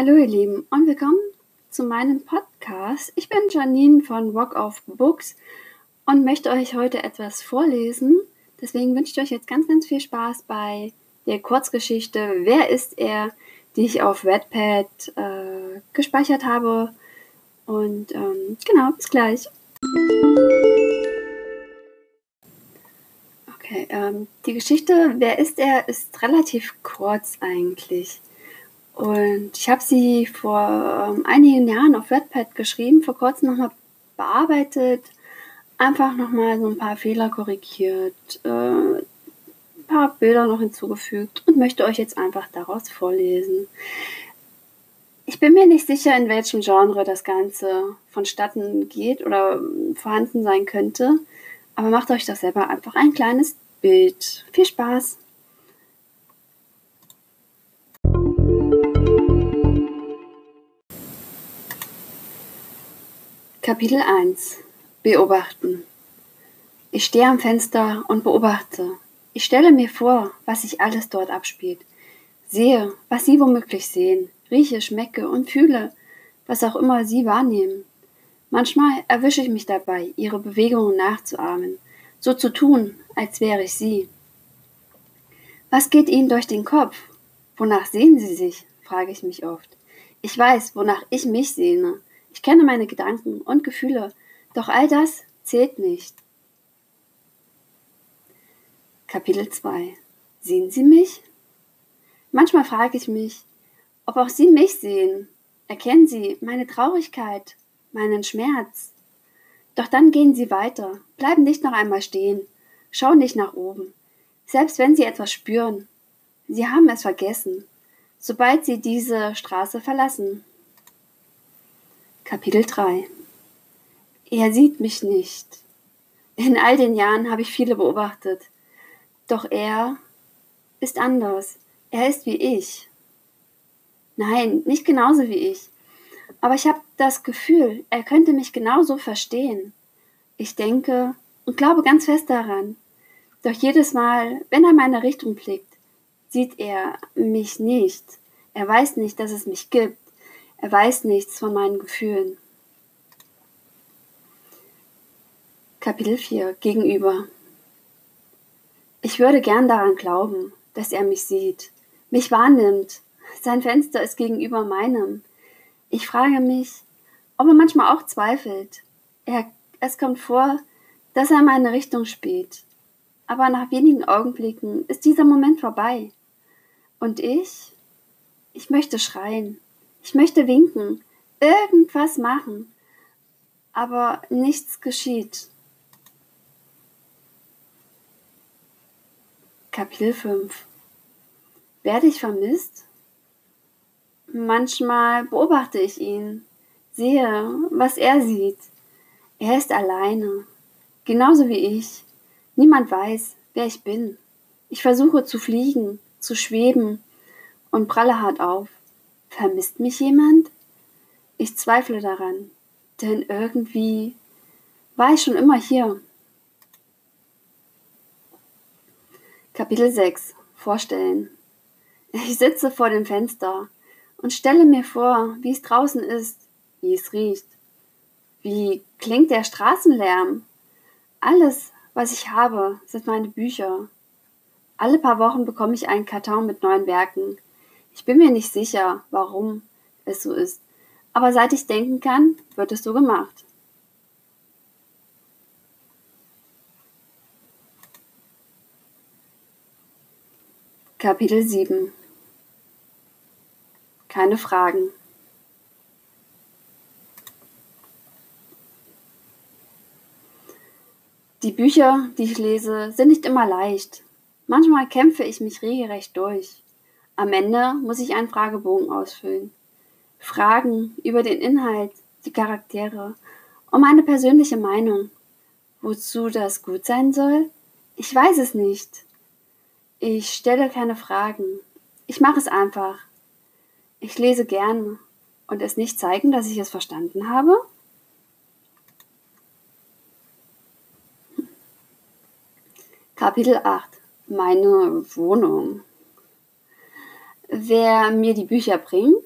Hallo ihr Lieben und willkommen zu meinem Podcast. Ich bin Janine von Walk of Books und möchte euch heute etwas vorlesen. Deswegen wünsche ich euch jetzt ganz, ganz viel Spaß bei der Kurzgeschichte Wer ist er, die ich auf Wattpad äh, gespeichert habe. Und ähm, genau, bis gleich. Okay, ähm, die Geschichte Wer ist er ist relativ kurz eigentlich. Und ich habe sie vor ähm, einigen Jahren auf Wattpad geschrieben, vor kurzem nochmal bearbeitet, einfach nochmal so ein paar Fehler korrigiert, äh, ein paar Bilder noch hinzugefügt und möchte euch jetzt einfach daraus vorlesen. Ich bin mir nicht sicher, in welchem Genre das Ganze vonstatten geht oder vorhanden sein könnte, aber macht euch das selber einfach ein kleines Bild. Viel Spaß! Kapitel 1 Beobachten Ich stehe am Fenster und beobachte. Ich stelle mir vor, was sich alles dort abspielt. Sehe, was Sie womöglich sehen, rieche, schmecke und fühle, was auch immer Sie wahrnehmen. Manchmal erwische ich mich dabei, Ihre Bewegungen nachzuahmen, so zu tun, als wäre ich Sie. Was geht Ihnen durch den Kopf? Wonach sehen Sie sich? frage ich mich oft. Ich weiß, wonach ich mich sehne, ich kenne meine Gedanken und Gefühle, doch all das zählt nicht. Kapitel 2 Sehen Sie mich? Manchmal frage ich mich, ob auch Sie mich sehen. Erkennen Sie meine Traurigkeit, meinen Schmerz. Doch dann gehen Sie weiter, bleiben nicht noch einmal stehen, schauen nicht nach oben, selbst wenn Sie etwas spüren. Sie haben es vergessen, sobald Sie diese Straße verlassen. Kapitel 3 Er sieht mich nicht. In all den Jahren habe ich viele beobachtet. Doch er ist anders. Er ist wie ich. Nein, nicht genauso wie ich. Aber ich habe das Gefühl, er könnte mich genauso verstehen. Ich denke und glaube ganz fest daran. Doch jedes Mal, wenn er meine Richtung blickt, sieht er mich nicht. Er weiß nicht, dass es mich gibt. Er weiß nichts von meinen Gefühlen. Kapitel 4 Gegenüber Ich würde gern daran glauben, dass er mich sieht, mich wahrnimmt. Sein Fenster ist gegenüber meinem. Ich frage mich, ob er manchmal auch zweifelt. Er, es kommt vor, dass er meine Richtung spielt. Aber nach wenigen Augenblicken ist dieser Moment vorbei. Und ich? Ich möchte schreien. Ich möchte winken, irgendwas machen, aber nichts geschieht. Kapitel 5 Werde ich vermisst? Manchmal beobachte ich ihn, sehe, was er sieht. Er ist alleine, genauso wie ich. Niemand weiß, wer ich bin. Ich versuche zu fliegen, zu schweben und pralle hart auf. Vermisst mich jemand? Ich zweifle daran, denn irgendwie war ich schon immer hier. Kapitel 6 Vorstellen. Ich sitze vor dem Fenster und stelle mir vor, wie es draußen ist, wie es riecht. Wie klingt der Straßenlärm? Alles, was ich habe, sind meine Bücher. Alle paar Wochen bekomme ich einen Karton mit neuen Werken. Ich bin mir nicht sicher, warum es so ist, aber seit ich denken kann, wird es so gemacht. Kapitel 7 Keine Fragen. Die Bücher, die ich lese, sind nicht immer leicht. Manchmal kämpfe ich mich regelrecht durch. Am Ende muss ich einen Fragebogen ausfüllen. Fragen über den Inhalt, die Charaktere und meine persönliche Meinung. Wozu das gut sein soll? Ich weiß es nicht. Ich stelle keine Fragen. Ich mache es einfach. Ich lese gerne und es nicht zeigen, dass ich es verstanden habe? Kapitel 8 Meine Wohnung. Wer mir die Bücher bringt,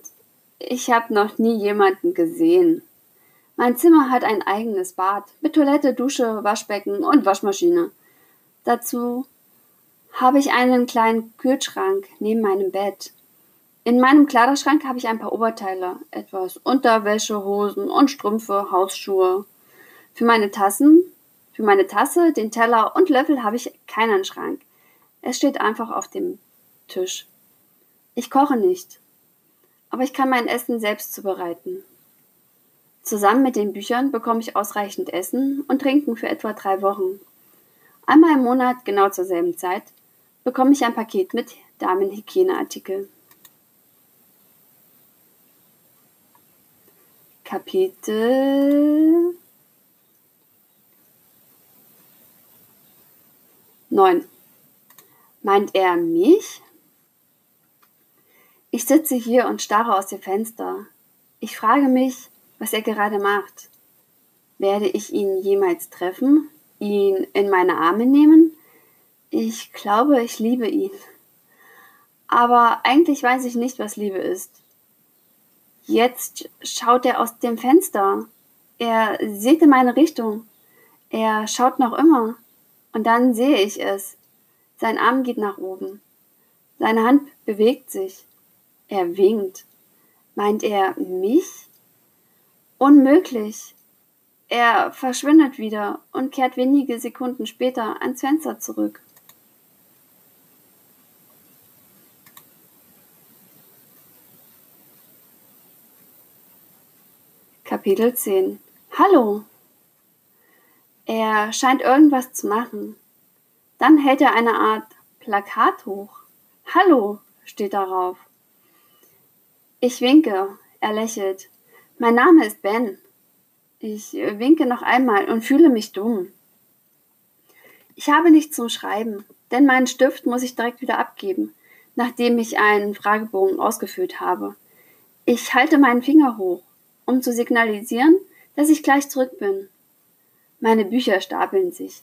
Ich habe noch nie jemanden gesehen. Mein Zimmer hat ein eigenes Bad mit Toilette, Dusche, Waschbecken und Waschmaschine. Dazu habe ich einen kleinen Kühlschrank neben meinem Bett. In meinem Kleiderschrank habe ich ein paar Oberteile, etwas Unterwäsche, Hosen und Strümpfe, Hausschuhe. Für meine Tassen, für meine Tasse, den Teller und Löffel habe ich keinen Schrank. Es steht einfach auf dem Tisch. Ich koche nicht, aber ich kann mein Essen selbst zubereiten. Zusammen mit den Büchern bekomme ich ausreichend Essen und Trinken für etwa drei Wochen. Einmal im Monat, genau zur selben Zeit, bekomme ich ein Paket mit Damenhygieneartikeln. Kapitel 9. Meint er mich? Ich sitze hier und starre aus dem Fenster. Ich frage mich, was er gerade macht. Werde ich ihn jemals treffen? Ihn in meine Arme nehmen? Ich glaube, ich liebe ihn. Aber eigentlich weiß ich nicht, was Liebe ist. Jetzt schaut er aus dem Fenster. Er sieht in meine Richtung. Er schaut noch immer. Und dann sehe ich es. Sein Arm geht nach oben. Seine Hand bewegt sich. Er winkt. Meint er mich? Unmöglich. Er verschwindet wieder und kehrt wenige Sekunden später ans Fenster zurück. Kapitel 10 Hallo! Er scheint irgendwas zu machen. Dann hält er eine Art Plakat hoch. Hallo steht darauf. Ich winke. Er lächelt. Mein Name ist Ben. Ich winke noch einmal und fühle mich dumm. Ich habe nichts zum Schreiben, denn meinen Stift muss ich direkt wieder abgeben, nachdem ich einen Fragebogen ausgefüllt habe. Ich halte meinen Finger hoch um zu signalisieren, dass ich gleich zurück bin. Meine Bücher stapeln sich.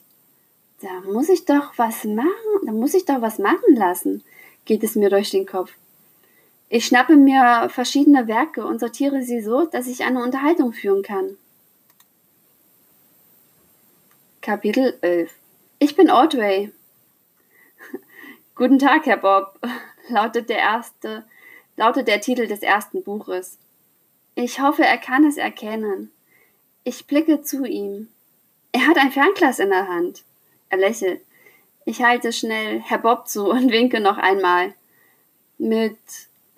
Da muss ich doch was machen, da muss ich doch was machen lassen, geht es mir durch den Kopf. Ich schnappe mir verschiedene Werke und sortiere sie so, dass ich eine Unterhaltung führen kann. Kapitel 11 Ich bin Ordway. Guten Tag, Herr Bob, lautet der erste, lautet der Titel des ersten Buches. Ich hoffe, er kann es erkennen. Ich blicke zu ihm. Er hat ein Fernglas in der Hand. Er lächelt. Ich halte schnell Herr Bob zu und winke noch einmal. Mit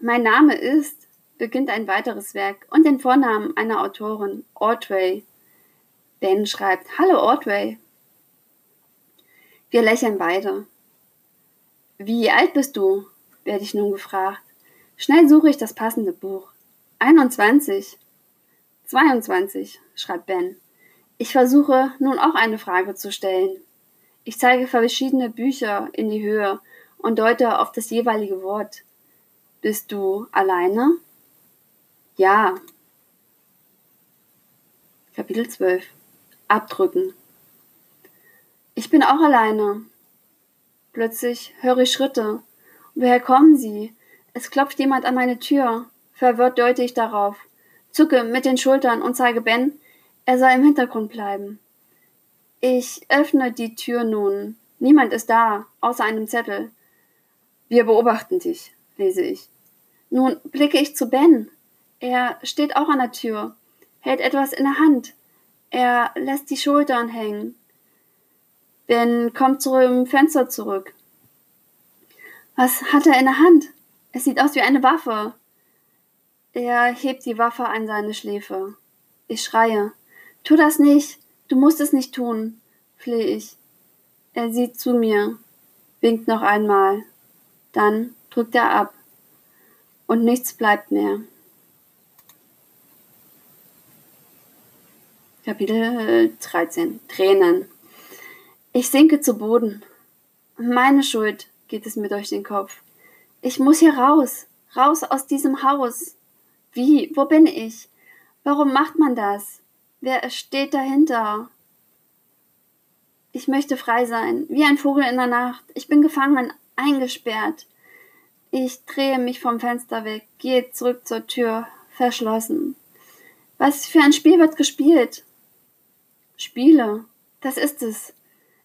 Mein Name ist beginnt ein weiteres Werk und den Vornamen einer Autorin, Ordway. Ben schreibt Hallo Ordway. Wir lächeln beide. Wie alt bist du? werde ich nun gefragt. Schnell suche ich das passende Buch. 21. 22, schreibt Ben. Ich versuche nun auch eine Frage zu stellen. Ich zeige verschiedene Bücher in die Höhe und deute auf das jeweilige Wort. Bist du alleine? Ja. Kapitel 12. Abdrücken. Ich bin auch alleine. Plötzlich höre ich Schritte. Woher kommen sie? Es klopft jemand an meine Tür. Verwirrt deute ich darauf, zucke mit den Schultern und zeige Ben, er soll im Hintergrund bleiben. Ich öffne die Tür nun. Niemand ist da, außer einem Zettel. Wir beobachten dich, lese ich. Nun blicke ich zu Ben. Er steht auch an der Tür, hält etwas in der Hand. Er lässt die Schultern hängen. Ben kommt zum Fenster zurück. Was hat er in der Hand? Es sieht aus wie eine Waffe. Er hebt die Waffe an seine Schläfe. Ich schreie. Tu das nicht. Du musst es nicht tun, flehe ich. Er sieht zu mir, winkt noch einmal. Dann drückt er ab. Und nichts bleibt mehr. Kapitel 13. Tränen. Ich sinke zu Boden. Meine Schuld, geht es mir durch den Kopf. Ich muss hier raus, raus aus diesem Haus. Wie? Wo bin ich? Warum macht man das? Wer steht dahinter? Ich möchte frei sein, wie ein Vogel in der Nacht. Ich bin gefangen, eingesperrt. Ich drehe mich vom Fenster weg, gehe zurück zur Tür, verschlossen. Was für ein Spiel wird gespielt? Spiele, das ist es.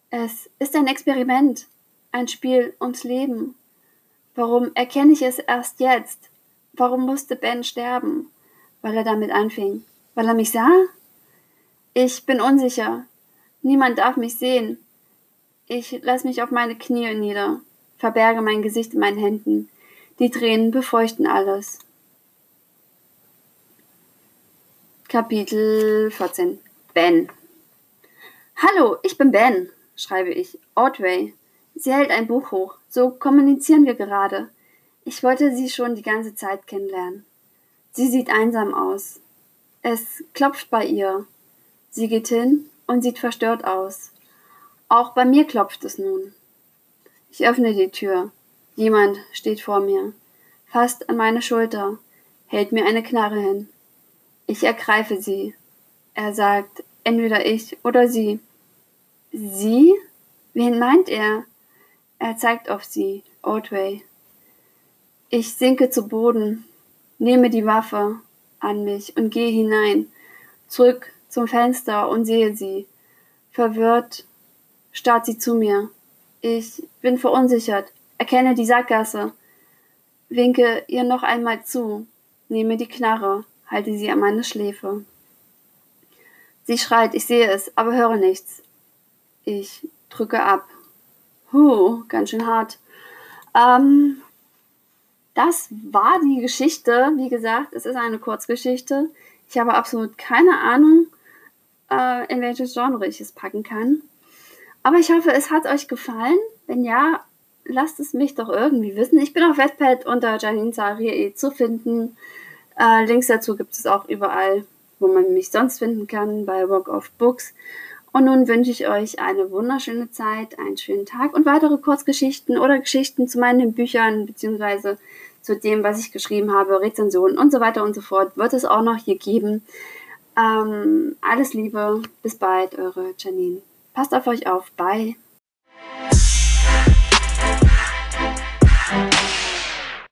Es ist ein Experiment, ein Spiel ums Leben. Warum erkenne ich es erst jetzt? Warum musste Ben sterben? Weil er damit anfing. Weil er mich sah? Ich bin unsicher. Niemand darf mich sehen. Ich lass mich auf meine Knie nieder, verberge mein Gesicht in meinen Händen. Die Tränen befeuchten alles. Kapitel 14 Ben Hallo, ich bin Ben, schreibe ich. Audrey. Sie hält ein Buch hoch. So kommunizieren wir gerade. Ich wollte sie schon die ganze Zeit kennenlernen. Sie sieht einsam aus. Es klopft bei ihr. Sie geht hin und sieht verstört aus. Auch bei mir klopft es nun. Ich öffne die Tür. Jemand steht vor mir, fast an meine Schulter, hält mir eine Knarre hin. Ich ergreife sie. Er sagt, entweder ich oder sie. Sie? Wen meint er? Er zeigt auf sie, Otway. Ich sinke zu Boden, nehme die Waffe an mich und gehe hinein, zurück zum Fenster und sehe sie. Verwirrt starrt sie zu mir. Ich bin verunsichert, erkenne die Sackgasse, winke ihr noch einmal zu, nehme die Knarre, halte sie an meine Schläfe. Sie schreit, ich sehe es, aber höre nichts. Ich drücke ab. Huh, ganz schön hart. Ähm, das war die Geschichte. Wie gesagt, es ist eine Kurzgeschichte. Ich habe absolut keine Ahnung, äh, in welches Genre ich es packen kann. Aber ich hoffe, es hat euch gefallen. Wenn ja, lasst es mich doch irgendwie wissen. Ich bin auf Wattpad unter Janine Sarie zu finden. Äh, Links dazu gibt es auch überall, wo man mich sonst finden kann, bei Walk of Books. Und nun wünsche ich euch eine wunderschöne Zeit, einen schönen Tag und weitere Kurzgeschichten oder Geschichten zu meinen Büchern beziehungsweise zu dem, was ich geschrieben habe, Rezensionen und so weiter und so fort, wird es auch noch hier geben. Ähm, alles Liebe, bis bald, eure Janine. Passt auf euch auf, bye.